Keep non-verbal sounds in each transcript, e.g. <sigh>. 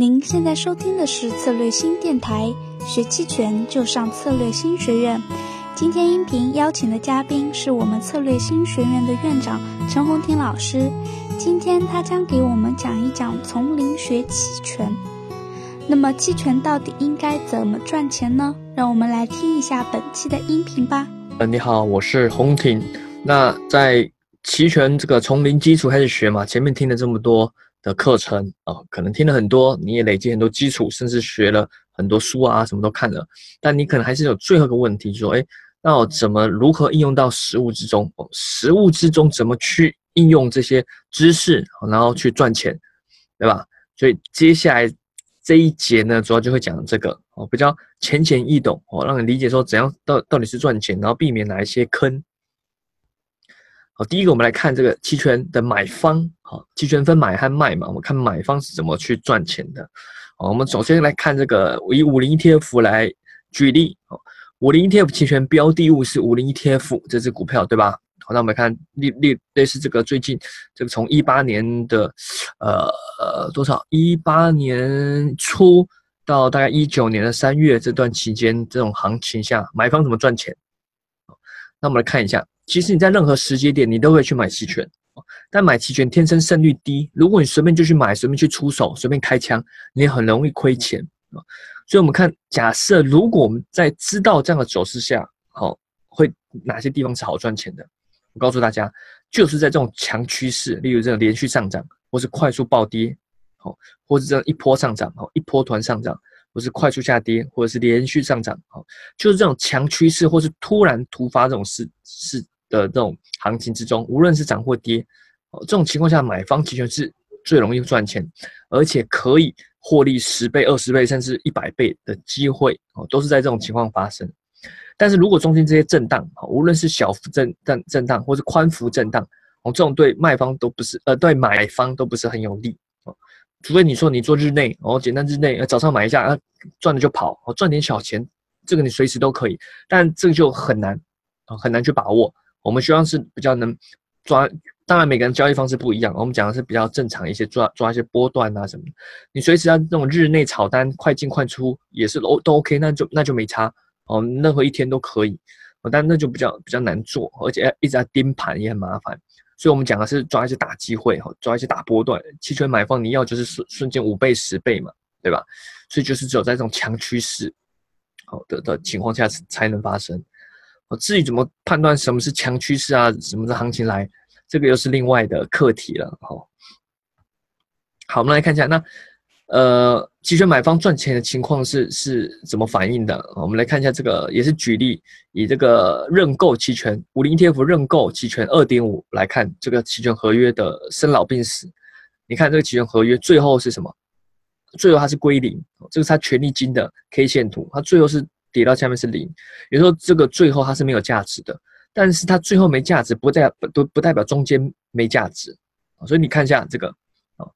您现在收听的是策略新电台，学期权就上策略新学院。今天音频邀请的嘉宾是我们策略新学院的院长陈红婷老师，今天他将给我们讲一讲从零学期权。那么期权到底应该怎么赚钱呢？让我们来听一下本期的音频吧。呃，你好，我是红婷。那在期权这个从零基础开始学嘛，前面听了这么多。的课程啊，可能听了很多，你也累积很多基础，甚至学了很多书啊，什么都看了。但你可能还是有最后一个问题，说，哎，那我怎么如何应用到实物之中？实物之中怎么去应用这些知识，然后去赚钱，对吧？所以接下来这一节呢，主要就会讲这个哦，比较浅显易懂哦，让你理解说怎样到到底是赚钱，然后避免哪一些坑。好，第一个我们来看这个期权的买方。好，期权分买和卖嘛，我们看买方是怎么去赚钱的。好，我们首先来看这个以五零 ETF 来举例。好，五零 ETF 期权标的物是五零 ETF 这只股票，对吧？好，那我们看例例类似这个最近这个从一八年的呃呃多少一八年初到大概一九年的三月这段期间这种行情下，买方怎么赚钱？那我们来看一下。其实你在任何时间点，你都会去买期权，但买期权天生胜率低。如果你随便就去买，随便去出手，随便开枪，你很容易亏钱啊。所以，我们看，假设如果我们在知道这样的走势下，好，会哪些地方是好赚钱的？我告诉大家，就是在这种强趋势，例如这种连续上涨，或是快速暴跌，好，或是这样一波上涨，好，一波团上涨，或是快速下跌，或者是连续上涨，好，就是这种强趋势，或是突然突发这种事事。的这种行情之中，无论是涨或跌，哦，这种情况下，买方期权是最容易赚钱，而且可以获利十倍、二十倍，甚至一百倍的机会，哦，都是在这种情况发生。但是如果中间这些震荡，无论是小幅震震震荡，或是宽幅震荡，哦，这种对卖方都不是，呃，对买方都不是很有利，哦，除非你说你做日内，哦，简单日内，早上买一下，啊，赚了就跑，哦，赚点小钱，这个你随时都可以，但这个就很难，啊，很难去把握。我们希望是比较能抓，当然每个人交易方式不一样。我们讲的是比较正常一些，抓抓一些波段啊什么。你随时要那种日内炒单，快进快出也是都都 OK，那就那就没差哦，任何一天都可以。但那就比较比较难做，而且一直在盯盘也很麻烦。所以我们讲的是抓一些大机会哈，抓一些大波段。期权买方你要就是瞬瞬间五倍十倍嘛，对吧？所以就是只有在这种强趋势好的的情况下才能发生。我至于怎么判断什么是强趋势啊，什么是行情来，这个又是另外的课题了。好，好，我们来看一下，那呃，期权买方赚钱的情况是是怎么反映的？我们来看一下这个，也是举例，以这个认购期权五零 ETF 认购期权二点五来看这个期权合约的生老病死。你看这个期权合约最后是什么？最后它是归零，这个是它权利金的 K 线图，它最后是。跌到下面是零，有时候这个最后它是没有价值的，但是它最后没价值，不代不不代表中间没价值。所以你看一下这个啊，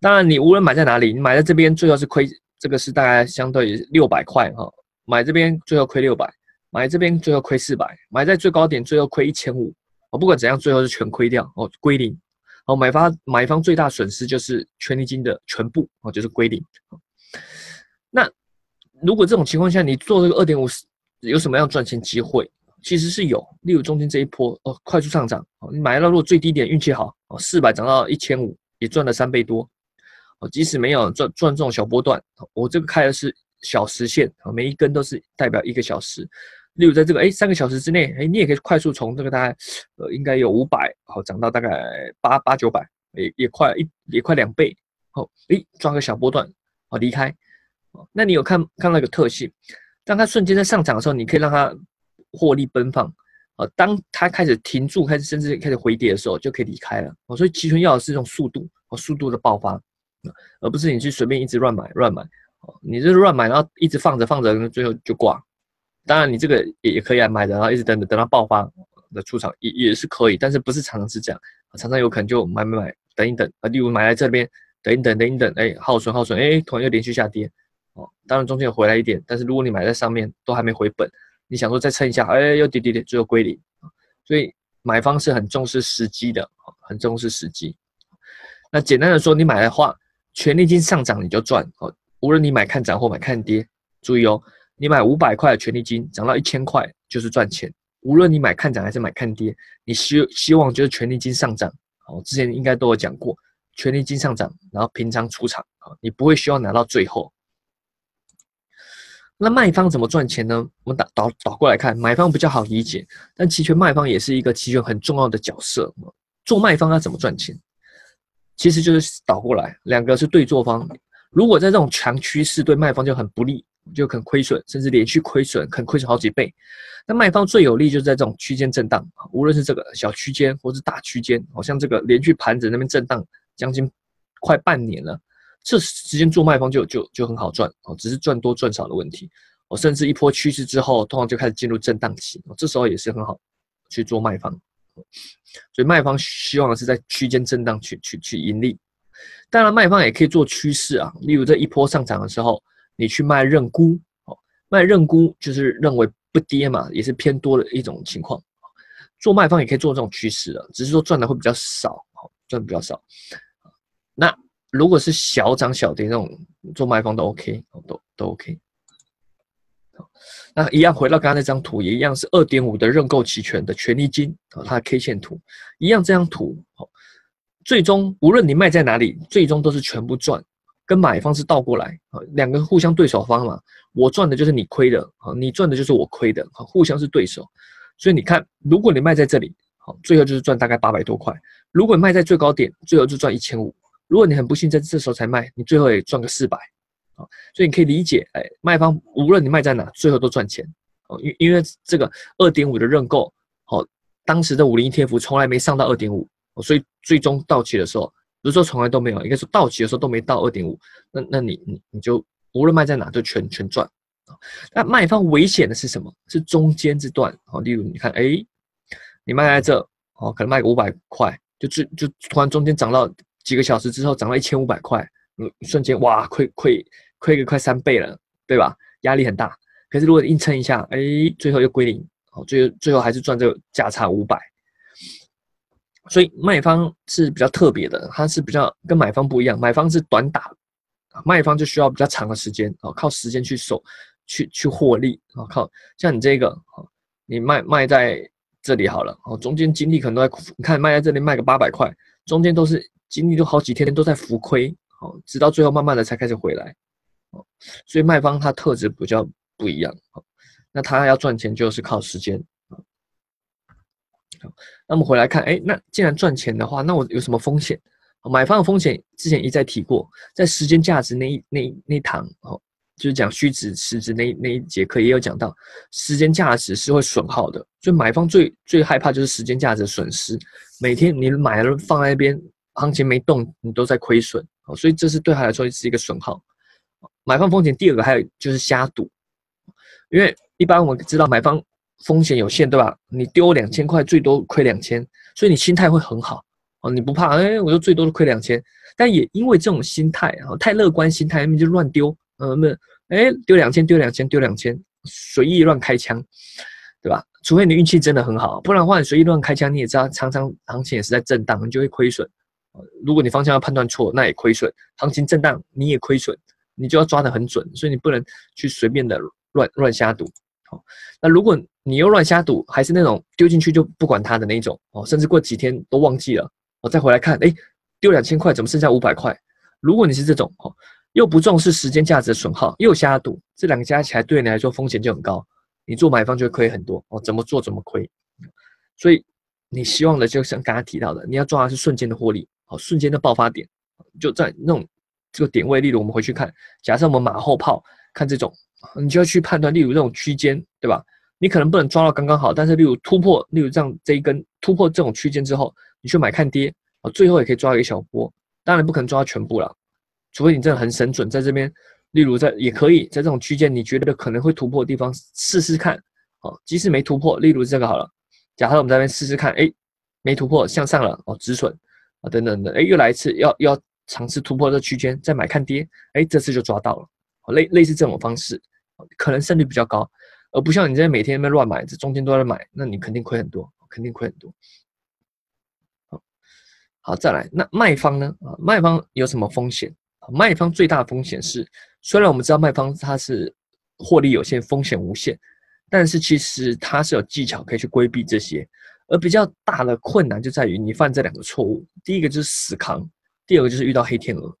当然你无论买在哪里，你买在这边最后是亏，这个是大概相对于六百块哈，买这边最后亏六百，买这边最后亏四百，买在最高点最后亏一千五，我，不管怎样最后是全亏掉哦，归零，哦，买方买方最大损失就是权利金的全部哦，就是归零，如果这种情况下，你做这个二点五有什么样赚钱机会？其实是有，例如中间这一波哦，快速上涨，你买到如果最低点运气好哦，四百涨到一千五，也赚了三倍多哦。即使没有赚赚这种小波段，我这个开的是小时线啊，每一根都是代表一个小时。例如在这个哎三个小时之内，哎你也可以快速从这个大概呃应该有五百好涨到大概八八九百，也也快一也快两倍哦，哎抓个小波段哦离开。那你有看看到一个特性，当它瞬间在上涨的时候，你可以让它获利奔放啊。当它开始停住，开始甚至开始回跌的时候，就可以离开了哦。所以期权要的是这种速度和速度的爆发而不是你去随便一直乱买乱买。你这乱买，然后一直放着放着，最后就挂。当然你这个也也可以啊，买的然后一直等等等到爆发的出场也也是可以，但是不是常常是这样常常有可能就买买买，等一等啊，例如买来这边等一等等一等，哎耗损耗损，哎突然又连续下跌。哦，当然中间有回来一点，但是如果你买在上面都还没回本，你想说再撑一下，哎，又跌跌跌，最后归零所以买方是很重视时机的，很重视时机。那简单的说，你买的话，权利金上涨你就赚哦，无论你买看涨或买看跌，注意哦，你买五百块的权利金涨到一千块就是赚钱。无论你买看涨还是买看跌，你希希望就是权利金上涨。我，之前应该都有讲过，权利金上涨，然后平仓出场啊，你不会希望拿到最后。那卖方怎么赚钱呢？我们倒倒倒过来看，买方比较好理解，但期权卖方也是一个期权很重要的角色。做卖方要怎么赚钱？其实就是倒过来，两个是对做方。如果在这种强趋势，对卖方就很不利，就可能亏损，甚至连续亏损，可能亏损好几倍。那卖方最有利就是在这种区间震荡，无论是这个小区间或是大区间，好像这个连续盘子那边震荡将近快半年了，这时间做卖方就就就很好赚哦，只是赚多赚少的问题哦，甚至一波趋势之后，通常就开始进入震荡期，这时候也是很好去做卖方，所以卖方希望是在区间震荡去去去盈利，当然卖方也可以做趋势啊，例如这一波上涨的时候，你去卖认沽哦，卖认沽就是认为。不跌嘛，也是偏多的一种情况。做卖方也可以做这种趋势的，只是说赚的会比较少，赚的比较少。那如果是小涨小跌那种做卖方都 OK，都都 OK。好那一样回到刚刚那张图，也一样是二点五的认购期权的权利金啊，它的 K 线图一样，这张图最终无论你卖在哪里，最终都是全部赚。跟买方是倒过来啊，两个互相对手方嘛，我赚的就是你亏的啊，你赚的就是我亏的啊，互相是对手，所以你看，如果你卖在这里，好，最后就是赚大概八百多块；如果卖在最高点，最后就赚一千五；如果你很不幸在这时候才卖，你最后也赚个四百啊。所以你可以理解，哎，卖方无论你卖在哪，最后都赚钱哦，因因为这个二点五的认购，好，当时的五零 ETF 从来没上到二点五，所以最终到期的时候。不是说从来都没有，应该说到期的时候都没到二点五，那那你你你就无论卖在哪就全全赚啊。那卖方危险的是什么？是中间这段啊，例如你看，哎，你卖在这哦，可能卖个五百块，就就就突然中间涨到几个小时之后涨到一千五百块，嗯，瞬间哇，亏亏亏个快三倍了，对吧？压力很大。可是如果硬撑一下，哎，最后又归零，哦，最后最后还是赚这个价差五百。所以卖方是比较特别的，它是比较跟买方不一样，买方是短打，卖方就需要比较长的时间啊，靠时间去守，去去获利啊，靠像你这个哦，你卖卖在这里好了哦，中间经历可能都在，你看卖在这里卖个八百块，中间都是经历都好几天都在浮亏哦，直到最后慢慢的才开始回来哦，所以卖方它特质比较不一样哦，那他要赚钱就是靠时间。好那么回来看，哎，那既然赚钱的话，那我有什么风险？买方的风险之前一再提过，在时间价值那一那一那堂哦，就是讲虚值实值那那一节课也有讲到，时间价值是会损耗的，所以买方最最害怕就是时间价值损失。每天你买了放在那边，行情没动，你都在亏损哦，所以这是对他来说是一个损耗。买方风险第二个还有就是瞎赌，因为一般我们知道买方。风险有限，对吧？你丢两千块，最多亏两千，所以你心态会很好哦，你不怕，哎，我就最多亏两千。但也因为这种心态啊，太乐观心态，那就乱丢，呃，那，哎，丢两千，丢两千，丢两千，随意乱开枪，对吧？除非你运气真的很好，不然的话，你随意乱开枪，你也知道，常常行情也是在震荡，你就会亏损。如果你方向要判断错，那也亏损。行情震荡，你也亏损，你就要抓得很准，所以你不能去随便的乱乱瞎赌。好，那如果你又乱瞎赌，还是那种丢进去就不管它的那种哦，甚至过几天都忘记了，我再回来看，哎，丢两千块怎么剩下五百块？如果你是这种哦，又不重视时间价值的损耗，又瞎赌，这两个加起来对你来说风险就很高，你做买方就会亏很多哦，怎么做怎么亏。所以你希望的就像刚刚提到的，你要抓的是瞬间的获利，哦，瞬间的爆发点，就在那种这个点位，例如我们回去看，假设我们马后炮看这种。你就要去判断，例如这种区间，对吧？你可能不能抓到刚刚好，但是例如突破，例如这样这一根突破这种区间之后，你去买看跌啊，最后也可以抓一个小波。当然不可能抓到全部了，除非你真的很神准，在这边，例如在也可以在这种区间，你觉得可能会突破的地方试试看，哦，即使没突破，例如这个好了，假设我们在那边试试看，哎，没突破向上了，哦，止损啊，等等的，哎，又来一次，要要尝试突破这区间，再买看跌，哎，这次就抓到了，类类似这种方式。可能胜率比较高，而不像你这边每天在乱买，这中间都在买，那你肯定亏很多，肯定亏很多。好，好再来，那卖方呢？啊，卖方有什么风险？卖方最大的风险是，虽然我们知道卖方它是获利有限、风险无限，但是其实它是有技巧可以去规避这些。而比较大的困难就在于你犯这两个错误：第一个就是死扛，第二个就是遇到黑天鹅。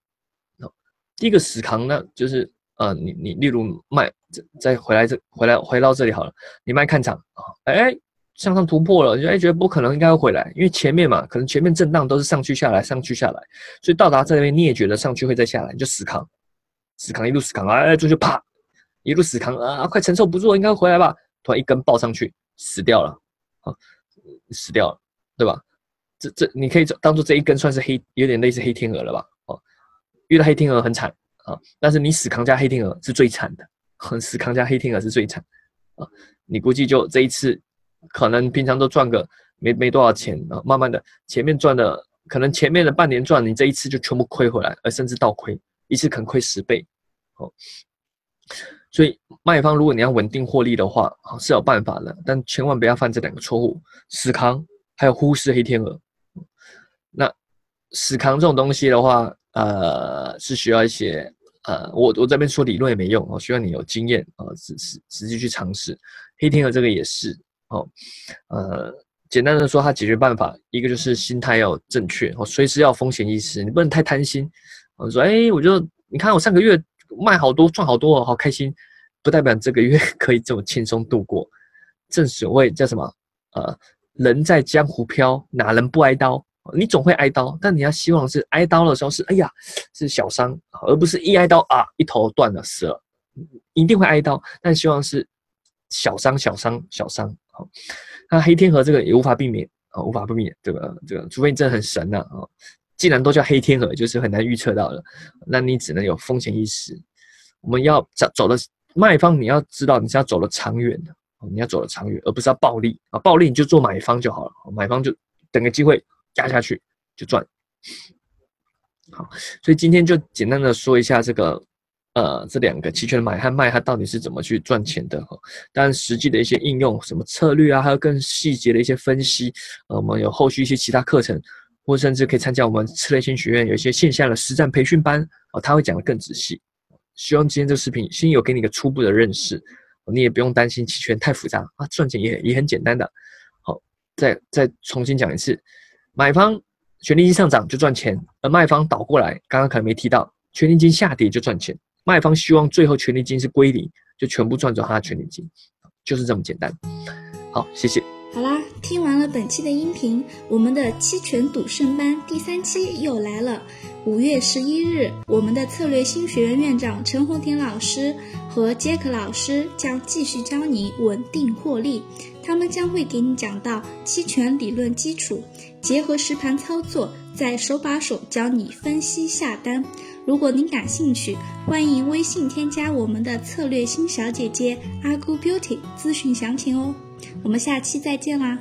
第一个死扛呢，就是呃，你你例如卖再回来这回来回到这里好了，你卖看涨啊，哎。向上突破了，就哎觉得不可能，应该会回来，因为前面嘛，可能前面震荡都是上去下来，上去下来，所以到达这边你也觉得上去会再下来，你就死扛，死扛一路死扛啊，就就啪，一路死扛啊，快承受不住，应该回来吧，突然一根爆上去，死掉了，啊，死掉了，对吧？这这你可以当做这一根算是黑，有点类似黑天鹅了吧？哦，遇到黑天鹅很惨啊，但是你死扛加黑天鹅是最惨的，很 <laughs> 死扛加黑天鹅是最惨啊，你估计就这一次。可能平常都赚个没没多少钱啊，慢慢的前面赚的可能前面的半年赚，你这一次就全部亏回来，而甚至倒亏，一次可能亏十倍，哦。所以卖方如果你要稳定获利的话，是有办法的，但千万不要犯这两个错误：死扛还有忽视黑天鹅。那死扛这种东西的话，呃，是需要一些呃，我我这边说理论也没用，我需要你有经验啊，实实实际去尝试。黑天鹅这个也是。哦，呃，简单的说，它解决办法一个就是心态要正确，哦，随时要风险意识，你不能太贪心。我说，哎，我就你看我上个月卖好多，赚好多，好开心，不代表这个月 <laughs> 可以这么轻松度过。正所谓叫什么？呃，人在江湖飘，哪能不挨刀？你总会挨刀，但你要希望是挨刀的时候是，哎呀，是小伤，而不是一挨刀啊，一头断了死了，一定会挨刀，但希望是小伤、小伤、小伤。好那黑天鹅这个也无法避免啊，无法避免这个这个，除非你真的很神呐啊！既然都叫黑天鹅，就是很难预测到了，那你只能有风险意识。我们要走走的卖方，你要知道你是要走的长远的，你要走的长远，而不是要暴利啊！暴利你就做买方就好了，买方就等个机会压下去就赚。好，所以今天就简单的说一下这个。呃，这两个期权买和卖，它到底是怎么去赚钱的？但实际的一些应用，什么策略啊，还有更细节的一些分析，呃，我们有后续一些其他课程，或甚至可以参加我们策略性学院有一些线下的实战培训班，哦，他会讲的更仔细。希望今天这个视频先有给你一个初步的认识，你也不用担心期权太复杂啊，赚钱也也很简单的。好，再再重新讲一次，买方权利金上涨就赚钱，而卖方倒过来，刚刚可能没提到，权利金下跌就赚钱。卖方希望最后权利金是归零，就全部赚走他的权利金，就是这么简单。好，谢谢。好啦，听完了本期的音频，我们的期权赌圣班第三期又来了。五月十一日，我们的策略新学院院长陈红婷老师和杰克老师将继续教你稳定获利。他们将会给你讲到期权理论基础，结合实盘操作，再手把手教你分析下单。如果您感兴趣，欢迎微信添加我们的策略新小姐姐阿姑 Beauty 咨询详情哦。我们下期再见啦！